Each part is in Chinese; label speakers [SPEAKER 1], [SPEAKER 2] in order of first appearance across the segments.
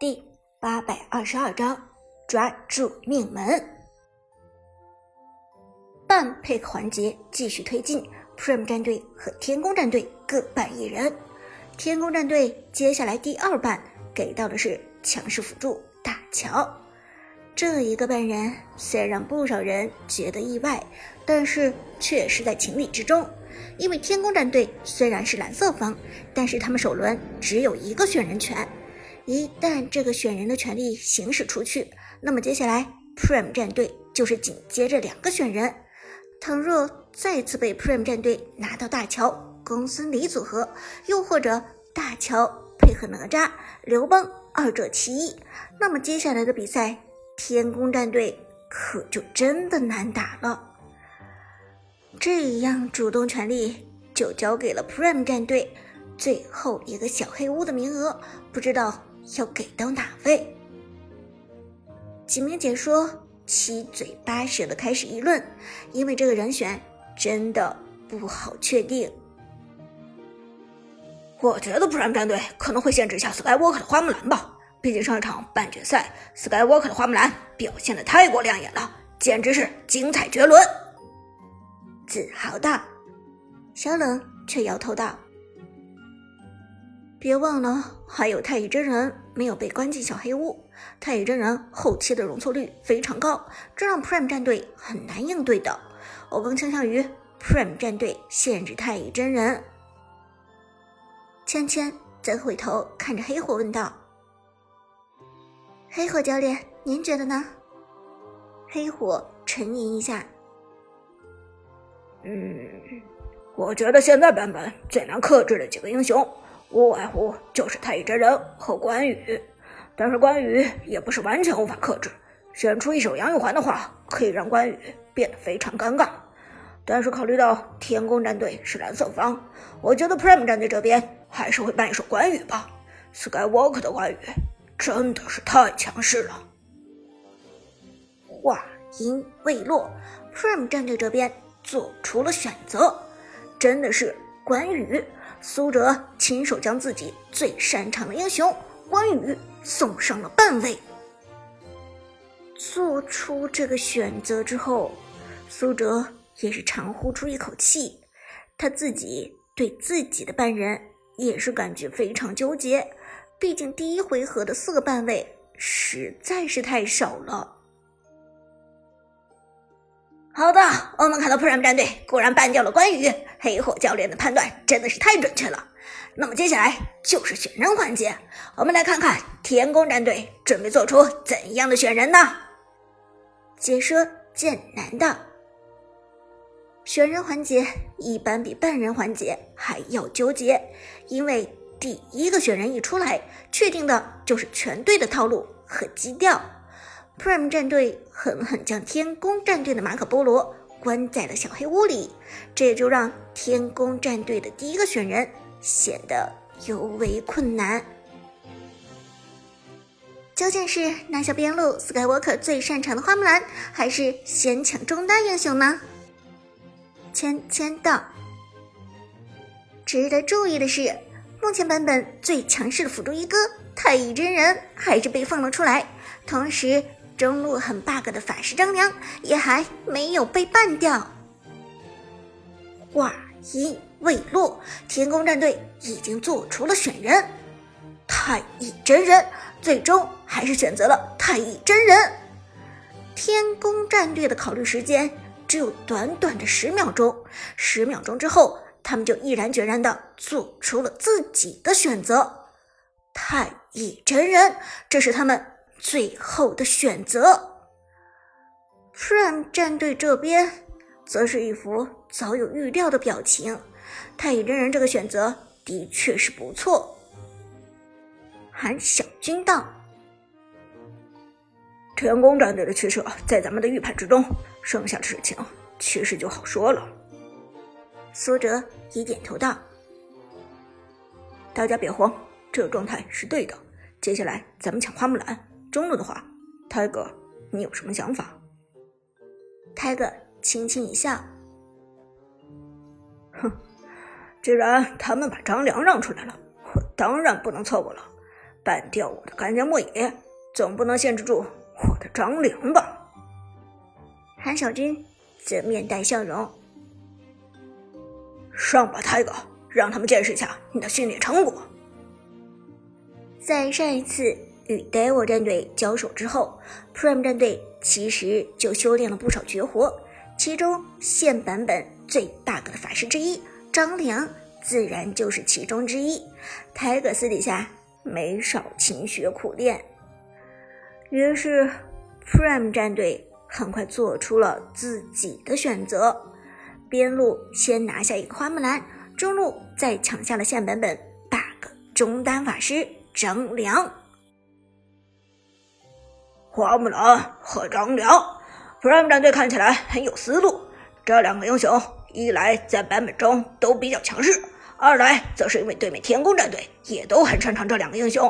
[SPEAKER 1] 第八百二十二章抓住命门。半配合环节继续推进，Prime 战队和天宫战队各半一人。天宫战队接下来第二半给到的是强势辅助大乔。这一个半人虽然让不少人觉得意外，但是确实在情理之中。因为天宫战队虽然是蓝色方，但是他们首轮只有一个选人权，一旦这个选人的权利行使出去，那么接下来 Prime 战队就是紧接着两个选人。倘若再次被 Prime 战队拿到大乔、公孙离组合，又或者大乔配合哪吒、刘邦二者其一，那么接下来的比赛，天宫战队可就真的难打了。这样主动权利就交给了 Prime 战队，最后一个小黑屋的名额，不知道要给到哪位？几名解说七嘴八舌的开始议论，因为这个人选真的不好确定。
[SPEAKER 2] 我觉得不然战队可能会限制一下 Skywalker 的花木兰吧，毕竟上一场半决赛 Skywalker 的花木兰表现的太过亮眼了，简直是精彩绝伦。
[SPEAKER 1] 自豪道，小冷却摇头道：“别忘了，还有太乙真人没有被关进小黑屋。太乙真人后期的容错率非常高，这让 Prime 战队很难应对的。我更倾向于 Prime 战队限制太乙真人。”芊芊则回头看着黑火问道：“黑火教练，您觉得呢？”黑火沉吟一下。
[SPEAKER 2] 嗯，我觉得现在版本最难克制的几个英雄，无外乎就是太乙真人和关羽。但是关羽也不是完全无法克制，选出一手杨玉环的话，可以让关羽变得非常尴尬。但是考虑到天宫战队是蓝色方，我觉得 Prime 战队这边还是会办一手关羽吧。Skywalker 的关羽真的是太强势了。
[SPEAKER 1] 话音未落，Prime 战队这边。做出了选择，真的是关羽。苏哲亲手将自己最擅长的英雄关羽送上了半位。做出这个选择之后，苏哲也是长呼出一口气。他自己对自己的半人也是感觉非常纠结，毕竟第一回合的四个半位实在是太少了。
[SPEAKER 2] 好的，我们看到 Prime 战队果然办掉了关羽，黑火教练的判断真的是太准确了。那么接下来就是选人环节，我们来看看天宫战队准备做出怎样的选人呢？
[SPEAKER 1] 解说剑南道，选人环节一般比半人环节还要纠结，因为第一个选人一出来，确定的就是全队的套路和基调。Prime 战队狠狠将天宫战队的马可波罗关在了小黑屋里，这也就让天宫战队的第一个选人显得尤为困难。究竟是拿下边路 Skywalker 最擅长的花木兰，还是先抢中单英雄呢？签签到。值得注意的是，目前版本最强势的辅助一哥太乙真人还是被放了出来，同时。中路很 bug 的法师张良也还没有被办掉。话音未落，天宫战队已经做出了选人，太乙真人，最终还是选择了太乙真人。天宫战队的考虑时间只有短短的十秒钟，十秒钟之后，他们就毅然决然的做出了自己的选择，太乙真人，这是他们。最后的选择，Prime 战队这边则是一副早有预料的表情。太乙真人这个选择的确是不错。韩小军道：“
[SPEAKER 2] 天宫战队的取舍在咱们的预判之中，剩下的事情其实就好说了。”
[SPEAKER 1] 苏哲也点头道：“
[SPEAKER 2] 大家别慌，这个状态是对的。接下来咱们抢花木兰。”中路的话，泰哥，你有什么想法？
[SPEAKER 1] 泰哥轻轻一笑，
[SPEAKER 2] 哼，既然他们把张良让出来了，我当然不能错过了。办掉我的干将莫邪，总不能限制住我的张良吧？
[SPEAKER 1] 韩小军则面带笑容：“
[SPEAKER 2] 上吧，泰哥，让他们见识一下你的训练成果。”
[SPEAKER 1] 在上一次与 Devil 战队交手之后，Prime 战队其实就修炼了不少绝活，其中现版本最 bug 的法师之一张良，自然就是其中之一。泰哥私底下没少勤学苦练，于是 Prime 战队很快做出了自己的选择：边路先拿下一个花木兰，中路再抢下了现版本 bug 中单法师。张良、
[SPEAKER 2] 花木兰和张良，Prime 战队看起来很有思路。这两个英雄，一来在版本中都比较强势，二来则是因为对面天宫战队也都很擅长这两个英雄。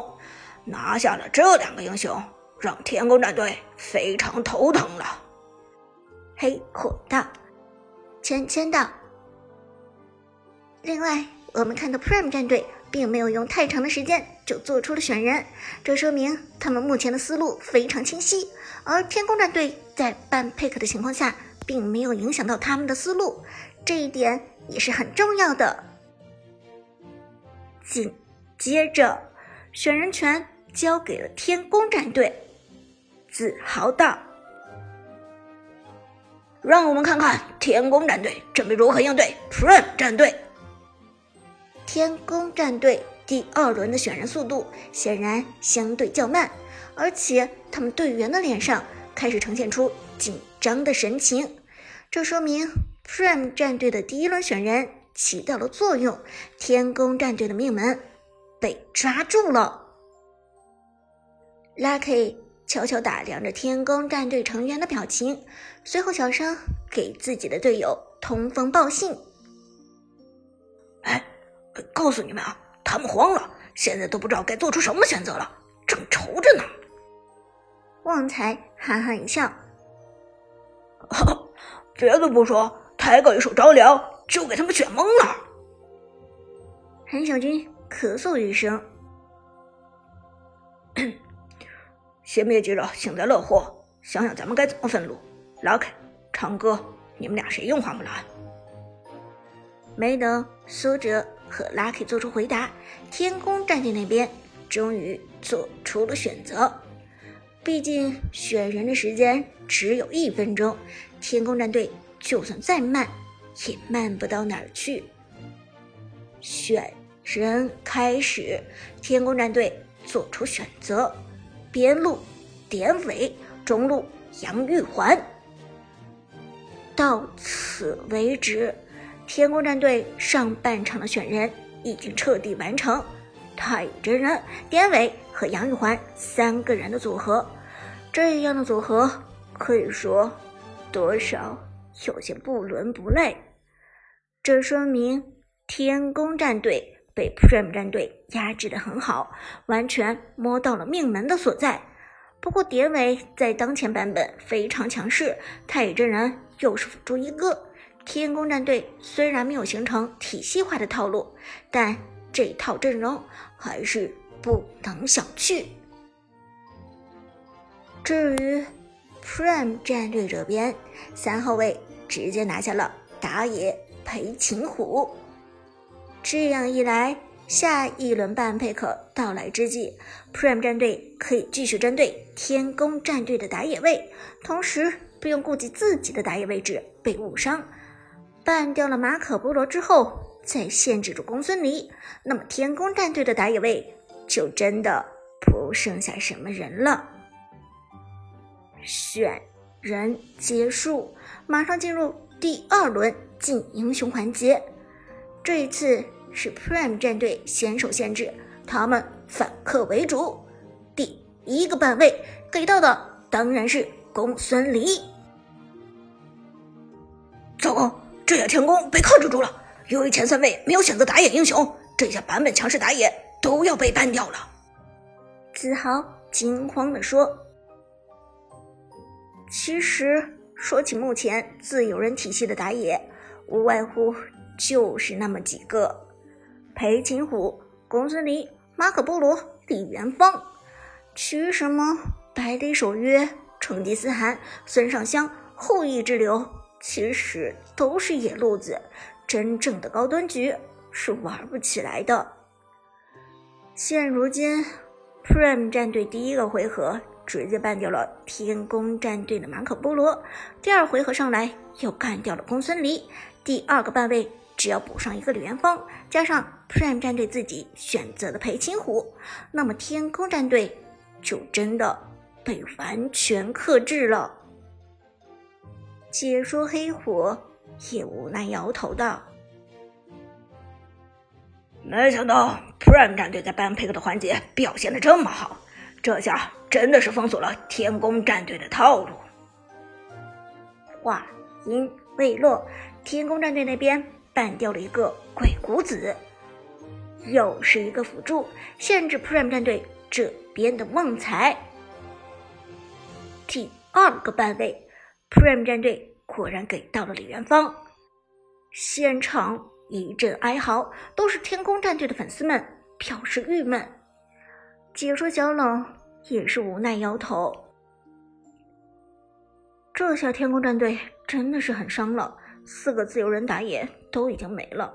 [SPEAKER 2] 拿下了这两个英雄，让天宫战队非常头疼了。
[SPEAKER 1] 黑火道，签签到。另外，我们看到 Prime 战队。并没有用太长的时间就做出了选人，这说明他们目前的思路非常清晰。而天宫战队在半 pick 的情况下，并没有影响到他们的思路，这一点也是很重要的。紧接着，选人权交给了天宫战队，自豪道：“
[SPEAKER 2] 让我们看看天宫战队准备如何应对 Prime 战队。”
[SPEAKER 1] 天宫战队第二轮的选人速度显然相对较慢，而且他们队员的脸上开始呈现出紧张的神情，这说明 Prime 战队的第一轮选人起到了作用，天宫战队的命门被抓住了。Lucky 悄悄打量着天宫战队成员的表情，随后小声给自己的队友通风报信：“。”
[SPEAKER 2] 告诉你们啊，他们慌了，现在都不知道该做出什么选择了，正愁着呢。
[SPEAKER 1] 旺财哈哈一笑：“
[SPEAKER 2] 别的不说，抬高一手着凉，就给他们选懵了。”
[SPEAKER 1] 韩小军咳嗽一声：“
[SPEAKER 2] 先别急着幸灾乐祸，想想咱们该怎么分路。Lucky，长歌，你们俩谁用花木兰？”
[SPEAKER 1] 没等苏哲。和 Lucky 做出回答，天宫战队那边终于做出了选择。毕竟选人的时间只有一分钟，天宫战队就算再慢，也慢不到哪儿去。选人开始，天宫战队做出选择：边路典韦，中路杨玉环。到此为止。天宫战队上半场的选人已经彻底完成，太乙真人、典韦和杨玉环三个人的组合，这样的组合可以说多少有些不伦不类。这说明天宫战队被 Prime 战队压制的很好，完全摸到了命门的所在。不过典韦在当前版本非常强势，太乙真人又是辅助一哥。天宫战队虽然没有形成体系化的套路，但这套阵容还是不能小觑。至于 Prime 战队这边，三号位直接拿下了打野裴擒虎。这样一来，下一轮半配克到来之际，Prime 战队可以继续针对天宫战队的打野位，同时不用顾及自己的打野位置被误伤。办掉了马可波罗之后，再限制住公孙离，那么天宫战队的打野位就真的不剩下什么人了。选人结束，马上进入第二轮进英雄环节。这一次是 Prime 战队先手限制，他们反客为主。第一个半位给到的当然是公孙离。
[SPEAKER 2] 走！这下天宫被克制住了，由于前三位没有选择打野英雄，这下版本强势打野都要被 ban 掉了。
[SPEAKER 1] 子豪惊慌地说：“其实说起目前自有人体系的打野，无外乎就是那么几个：裴擒虎、公孙离、马可波罗、李元芳。其余什么百里守约、成吉思汗、孙尚香、后羿之流，其实都是野路子，真正的高端局是玩不起来的。现如今，Prime 战队第一个回合直接办掉了天宫战队的马可波罗，第二回合上来又干掉了公孙离，第二个半位只要补上一个李元芳，加上 Prime 战队自己选择的裴擒虎，那么天宫战队。就真的被完全克制了。解说黑虎也无奈摇头道：“
[SPEAKER 2] 没想到 Prime 战队在班配合的环节表现的这么好，这下真的是封锁了天宫战队的套路。”
[SPEAKER 1] 话音未落，天宫战队那边办掉了一个鬼谷子，又是一个辅助，限制 Prime 战队。这边的旺财，第二个半位，Prime 战队果然给到了李元芳，现场一阵哀嚎，都是天宫战队的粉丝们表示郁闷。解说小冷也是无奈摇头，这下天宫战队真的是很伤了，四个自由人打野都已经没了，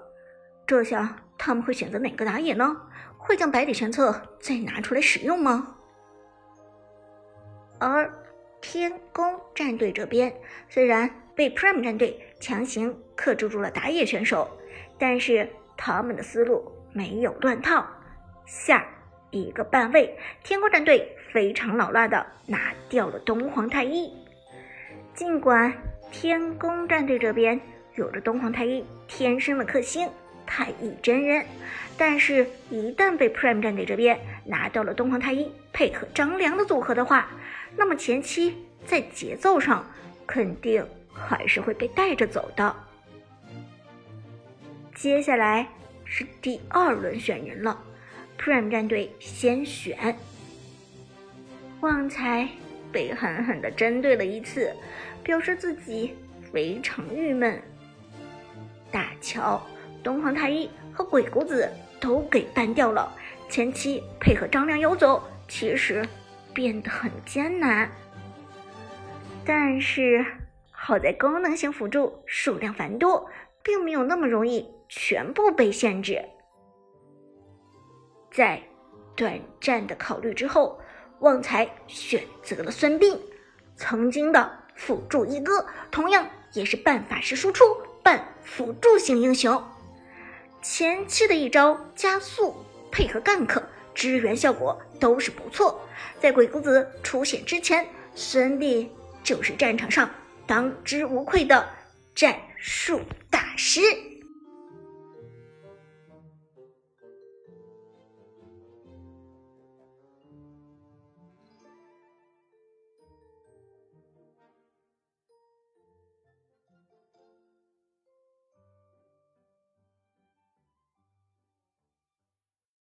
[SPEAKER 1] 这下他们会选择哪个打野呢？会将百里玄策再拿出来使用吗？而天宫战队这边虽然被 Prime 战队强行克制住了打野选手，但是他们的思路没有乱套。下一个半位，天宫战队非常老辣的拿掉了东皇太一。尽管天宫战队这边有着东皇太一天生的克星太乙真人。但是，一旦被 Prime 战队这边拿到了东皇太一配合张良的组合的话，那么前期在节奏上肯定还是会被带着走的。接下来是第二轮选人了，Prime 战队先选旺财，被狠狠的针对了一次，表示自己非常郁闷。大乔、东皇太一和鬼谷子。都给办掉了，前期配合张良游走，其实变得很艰难。但是好在功能性辅助数量繁多，并没有那么容易全部被限制。在短暂的考虑之后，旺财选择了孙膑，曾经的辅助一哥，同样也是办法师输出、半辅助型英雄。前期的一招加速配合 gank 支援效果都是不错，在鬼谷子出现之前，孙膑就是战场上当之无愧的战术大师。